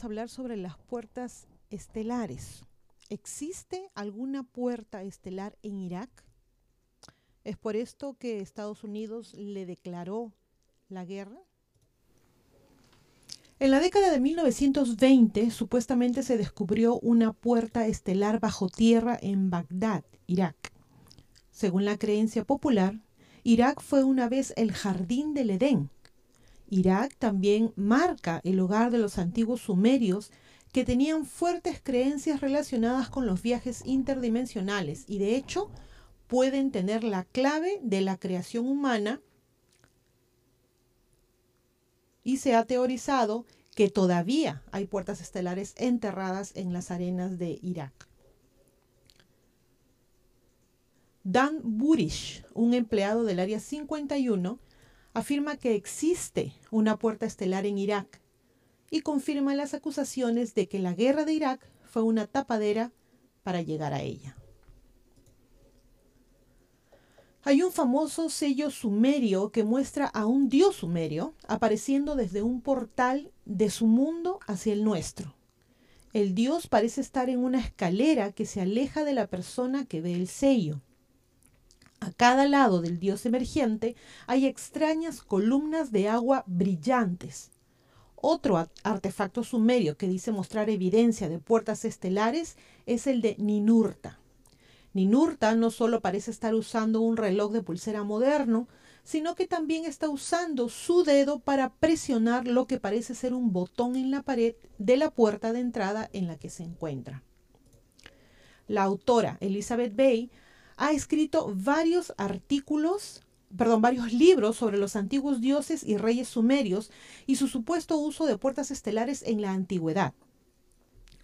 vamos a hablar sobre las puertas estelares. ¿Existe alguna puerta estelar en Irak? ¿Es por esto que Estados Unidos le declaró la guerra? En la década de 1920 supuestamente se descubrió una puerta estelar bajo tierra en Bagdad, Irak. Según la creencia popular, Irak fue una vez el jardín del Edén, Irak también marca el hogar de los antiguos sumerios que tenían fuertes creencias relacionadas con los viajes interdimensionales y de hecho pueden tener la clave de la creación humana y se ha teorizado que todavía hay puertas estelares enterradas en las arenas de Irak. Dan Burish, un empleado del Área 51, afirma que existe una puerta estelar en Irak y confirma las acusaciones de que la guerra de Irak fue una tapadera para llegar a ella. Hay un famoso sello sumerio que muestra a un dios sumerio apareciendo desde un portal de su mundo hacia el nuestro. El dios parece estar en una escalera que se aleja de la persona que ve el sello. A cada lado del dios emergente hay extrañas columnas de agua brillantes. Otro artefacto sumerio que dice mostrar evidencia de puertas estelares es el de Ninurta. Ninurta no solo parece estar usando un reloj de pulsera moderno, sino que también está usando su dedo para presionar lo que parece ser un botón en la pared de la puerta de entrada en la que se encuentra. La autora Elizabeth Bay ha escrito varios artículos, perdón, varios libros sobre los antiguos dioses y reyes sumerios y su supuesto uso de puertas estelares en la antigüedad.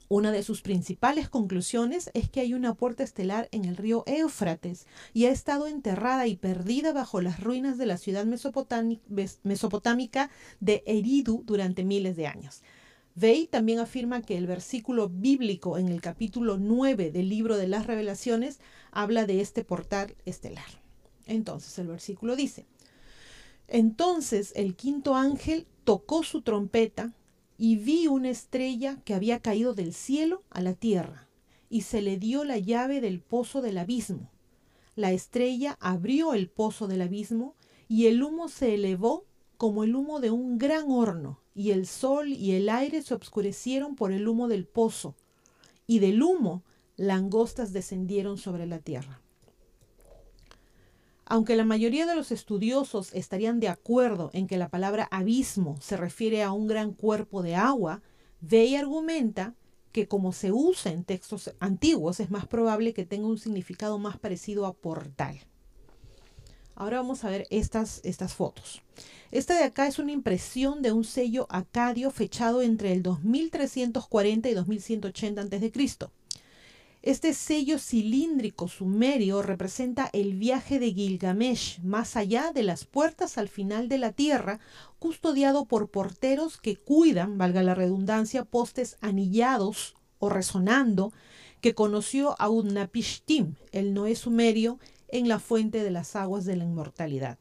Una de sus principales conclusiones es que hay una puerta estelar en el río Éufrates y ha estado enterrada y perdida bajo las ruinas de la ciudad mesopotámica de Eridu durante miles de años. Vey también afirma que el versículo bíblico en el capítulo 9 del libro de las revelaciones habla de este portal estelar. Entonces el versículo dice, entonces el quinto ángel tocó su trompeta y vi una estrella que había caído del cielo a la tierra y se le dio la llave del pozo del abismo. La estrella abrió el pozo del abismo y el humo se elevó como el humo de un gran horno y el sol y el aire se obscurecieron por el humo del pozo, y del humo langostas descendieron sobre la tierra. Aunque la mayoría de los estudiosos estarían de acuerdo en que la palabra abismo se refiere a un gran cuerpo de agua, Vey argumenta que como se usa en textos antiguos es más probable que tenga un significado más parecido a portal. Ahora vamos a ver estas, estas fotos. Esta de acá es una impresión de un sello acadio fechado entre el 2340 y 2180 a.C. Este sello cilíndrico sumerio representa el viaje de Gilgamesh más allá de las puertas al final de la tierra, custodiado por porteros que cuidan, valga la redundancia, postes anillados o resonando, que conoció a Utnapishtim, el Noé sumerio, en la fuente de las aguas de la inmortalidad.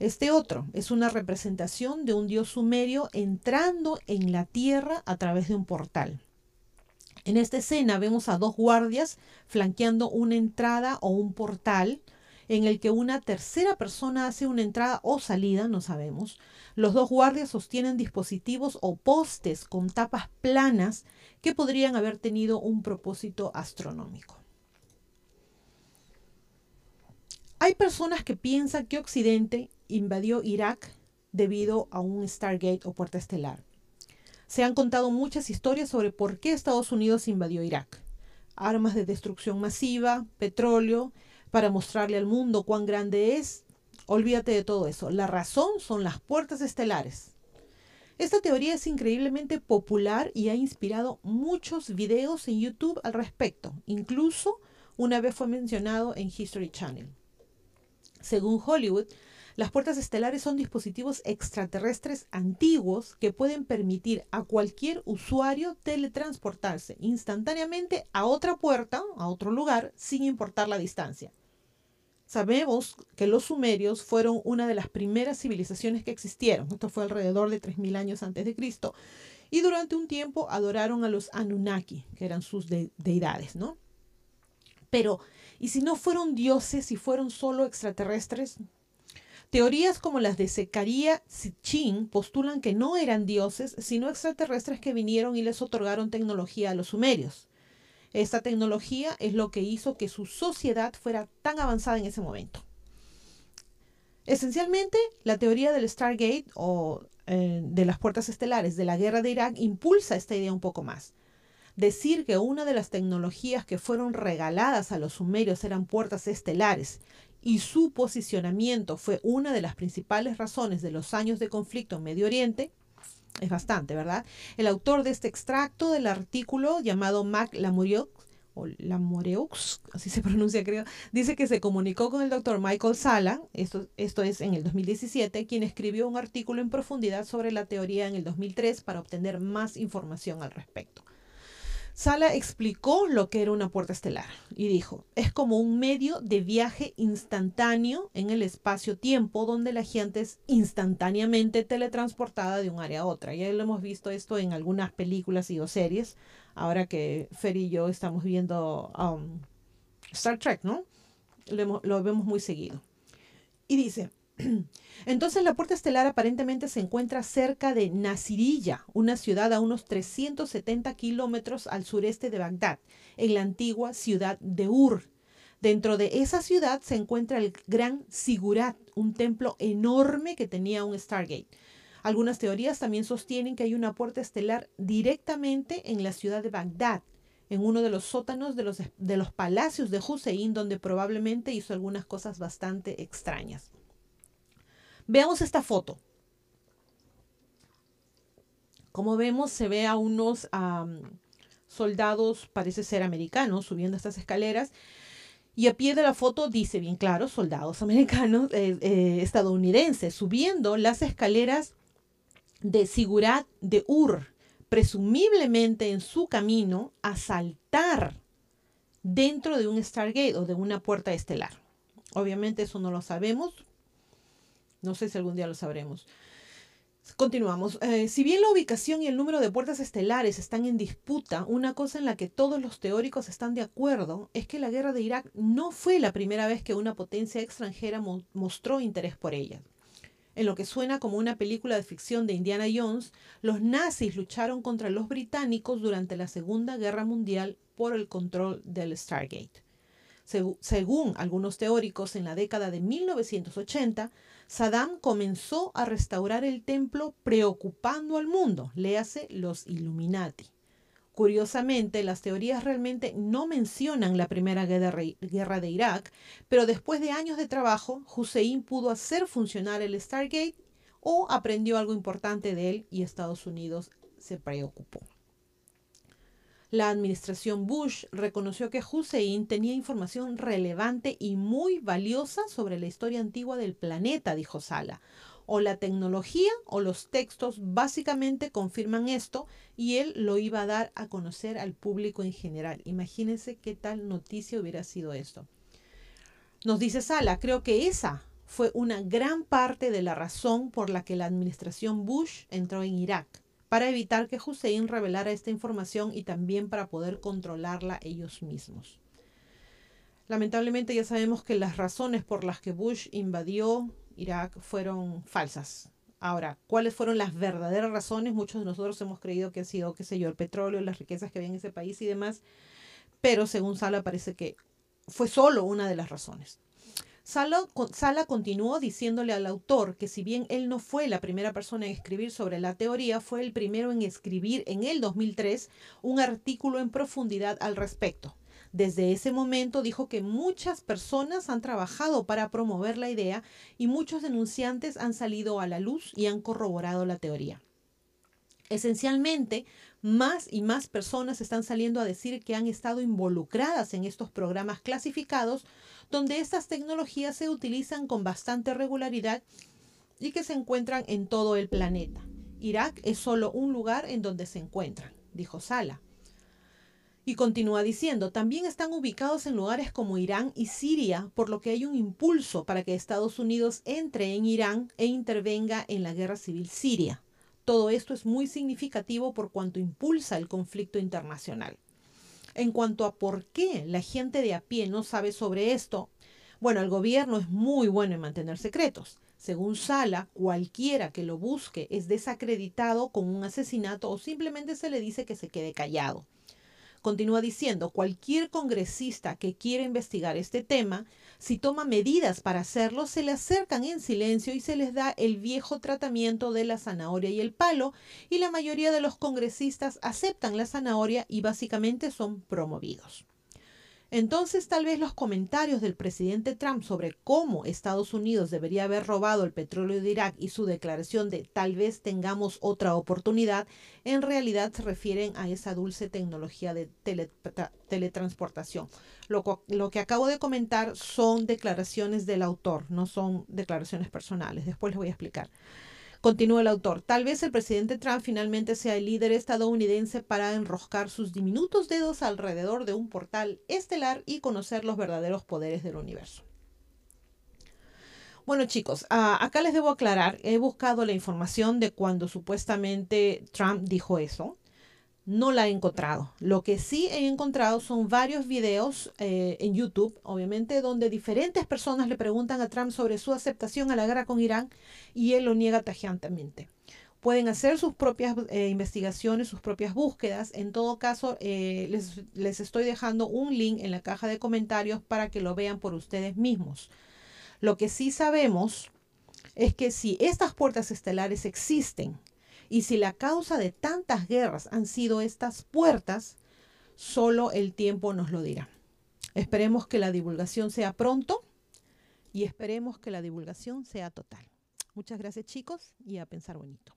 Este otro es una representación de un dios sumerio entrando en la tierra a través de un portal. En esta escena vemos a dos guardias flanqueando una entrada o un portal en el que una tercera persona hace una entrada o salida, no sabemos. Los dos guardias sostienen dispositivos o postes con tapas planas que podrían haber tenido un propósito astronómico. Hay personas que piensan que Occidente invadió Irak debido a un Stargate o puerta estelar. Se han contado muchas historias sobre por qué Estados Unidos invadió Irak. Armas de destrucción masiva, petróleo, para mostrarle al mundo cuán grande es. Olvídate de todo eso. La razón son las puertas estelares. Esta teoría es increíblemente popular y ha inspirado muchos videos en YouTube al respecto. Incluso una vez fue mencionado en History Channel. Según Hollywood, las puertas estelares son dispositivos extraterrestres antiguos que pueden permitir a cualquier usuario teletransportarse instantáneamente a otra puerta, a otro lugar, sin importar la distancia. Sabemos que los sumerios fueron una de las primeras civilizaciones que existieron. Esto fue alrededor de 3.000 años antes de Cristo. Y durante un tiempo adoraron a los Anunnaki, que eran sus deidades, ¿no? Pero, ¿y si no fueron dioses y fueron solo extraterrestres? Teorías como las de Zecaria Sitchin postulan que no eran dioses, sino extraterrestres que vinieron y les otorgaron tecnología a los sumerios. Esta tecnología es lo que hizo que su sociedad fuera tan avanzada en ese momento. Esencialmente, la teoría del Stargate o eh, de las puertas estelares de la guerra de Irak impulsa esta idea un poco más. Decir que una de las tecnologías que fueron regaladas a los sumerios eran puertas estelares y su posicionamiento fue una de las principales razones de los años de conflicto en Medio Oriente es bastante, ¿verdad? El autor de este extracto del artículo llamado Mac Lamoreux, o Lamoreux, así se pronuncia creo, dice que se comunicó con el doctor Michael Sala, esto es en el 2017, quien escribió un artículo en profundidad sobre la teoría en el 2003 para obtener más información al respecto. Sala explicó lo que era una puerta estelar y dijo, es como un medio de viaje instantáneo en el espacio-tiempo donde la gente es instantáneamente teletransportada de un área a otra. Ya lo hemos visto esto en algunas películas y o series, ahora que Fer y yo estamos viendo um, Star Trek, ¿no? lo vemos muy seguido. Y dice, entonces la puerta estelar aparentemente se encuentra cerca de Nasiriyah, una ciudad a unos 370 kilómetros al sureste de Bagdad, en la antigua ciudad de Ur. Dentro de esa ciudad se encuentra el Gran Sigurat, un templo enorme que tenía un Stargate. Algunas teorías también sostienen que hay una puerta estelar directamente en la ciudad de Bagdad, en uno de los sótanos de los, de los palacios de Hussein, donde probablemente hizo algunas cosas bastante extrañas. Veamos esta foto. Como vemos, se ve a unos soldados, parece ser americanos, subiendo estas escaleras. Y a pie de la foto dice bien claro, soldados americanos, eh, eh, estadounidenses, subiendo las escaleras de Sigurat de Ur, presumiblemente en su camino a saltar dentro de un Stargate o de una puerta estelar. Obviamente eso no lo sabemos, no sé si algún día lo sabremos. Continuamos. Eh, si bien la ubicación y el número de puertas estelares están en disputa, una cosa en la que todos los teóricos están de acuerdo es que la guerra de Irak no fue la primera vez que una potencia extranjera mostró interés por ella. En lo que suena como una película de ficción de Indiana Jones, los nazis lucharon contra los británicos durante la Segunda Guerra Mundial por el control del Stargate. según algunos teóricos, en la década de 1980, Saddam comenzó a restaurar el templo preocupando al mundo, léase los Illuminati. Curiosamente, las teorías realmente no mencionan la primera guerra de Irak, pero después de años de trabajo, Hussein pudo hacer funcionar el Stargate o aprendió algo importante de él y Estados Unidos se preocupó. La administración Bush reconoció que Hussein tenía información relevante y muy valiosa sobre la historia antigua del planeta, dijo Sala. O la tecnología o los textos básicamente confirman esto y él lo iba a dar a conocer al público en general. Imagínense qué tal noticia hubiera sido esto. Nos dice Sala, creo que esa fue una gran parte de la razón por la que la administración Bush entró en Irak para evitar que Hussein revelara esta información y también para poder controlarla ellos mismos. Lamentablemente ya sabemos que las razones por las que Bush invadió Irak fueron falsas. Ahora, ¿cuáles fueron las verdaderas razones? Muchos de nosotros hemos creído que ha sido, qué sé yo, el petróleo, las riquezas que había en ese país y demás, pero según Sala parece que fue solo una de las razones. Sala, continuó diciéndole al autor que si bien él no fue la primera persona en escribir sobre la teoría, fue el primero en escribir en el 2003 un artículo en profundidad al respecto. Desde ese momento dijo que muchas personas han trabajado para promover la idea y muchos denunciantes han salido a la luz y han corroborado la teoría. Esencialmente, más y más personas están saliendo a decir que han estado involucradas en estos programas clasificados donde estas tecnologías se utilizan con bastante regularidad y que se encuentran en todo el planeta. Irak es solo un lugar en donde se encuentran, dijo Sala. Y continúa diciendo, también están ubicados en lugares como Irán y Siria, por lo que hay un impulso para que Estados Unidos entre en Irán e intervenga en la guerra civil siria. Todo esto es muy significativo por cuanto impulsa el conflicto internacional. En cuanto a por qué la gente de a pie no sabe sobre esto, bueno, el gobierno es muy bueno en mantener secretos. Según Sala, cualquiera que lo busque es desacreditado con un asesinato o simplemente se le dice que se quede callado. Continúa diciendo, cualquier congresista que quiera investigar este tema, si toma medidas para hacerlo, se le acercan en silencio y se les da el viejo tratamiento de la zanahoria y el palo, y la mayoría de los congresistas aceptan la zanahoria y básicamente son promovidos. Entonces tal vez los comentarios del presidente Trump sobre cómo Estados Unidos debería haber robado el petróleo de Irak y su declaración de tal vez tengamos otra oportunidad, en realidad se refieren a esa dulce tecnología de teletransportación. Lo, lo que acabo de comentar son declaraciones del autor, no son declaraciones personales. Después les voy a explicar. Continúa el autor. Tal vez el presidente Trump finalmente sea el líder estadounidense para enroscar sus diminutos dedos alrededor de un portal estelar y conocer los verdaderos poderes del universo. Bueno chicos, ah, acá les debo aclarar, he buscado la información de cuando supuestamente Trump dijo eso no la he encontrado. Lo que sí he encontrado son varios videos eh, en YouTube, obviamente, donde diferentes personas le preguntan a Trump sobre su aceptación a la guerra con Irán y él lo niega tajantemente. Pueden hacer sus propias eh, investigaciones, sus propias búsquedas. En todo caso, eh, les, les estoy dejando un link en la caja de comentarios para que lo vean por ustedes mismos. Lo que sí sabemos es que si estas puertas estelares existen, y si la causa de tantas guerras han sido estas puertas, solo el tiempo nos lo dirá. Esperemos que la divulgación sea pronto y esperemos que la divulgación sea total. Muchas gracias chicos y a pensar bonito.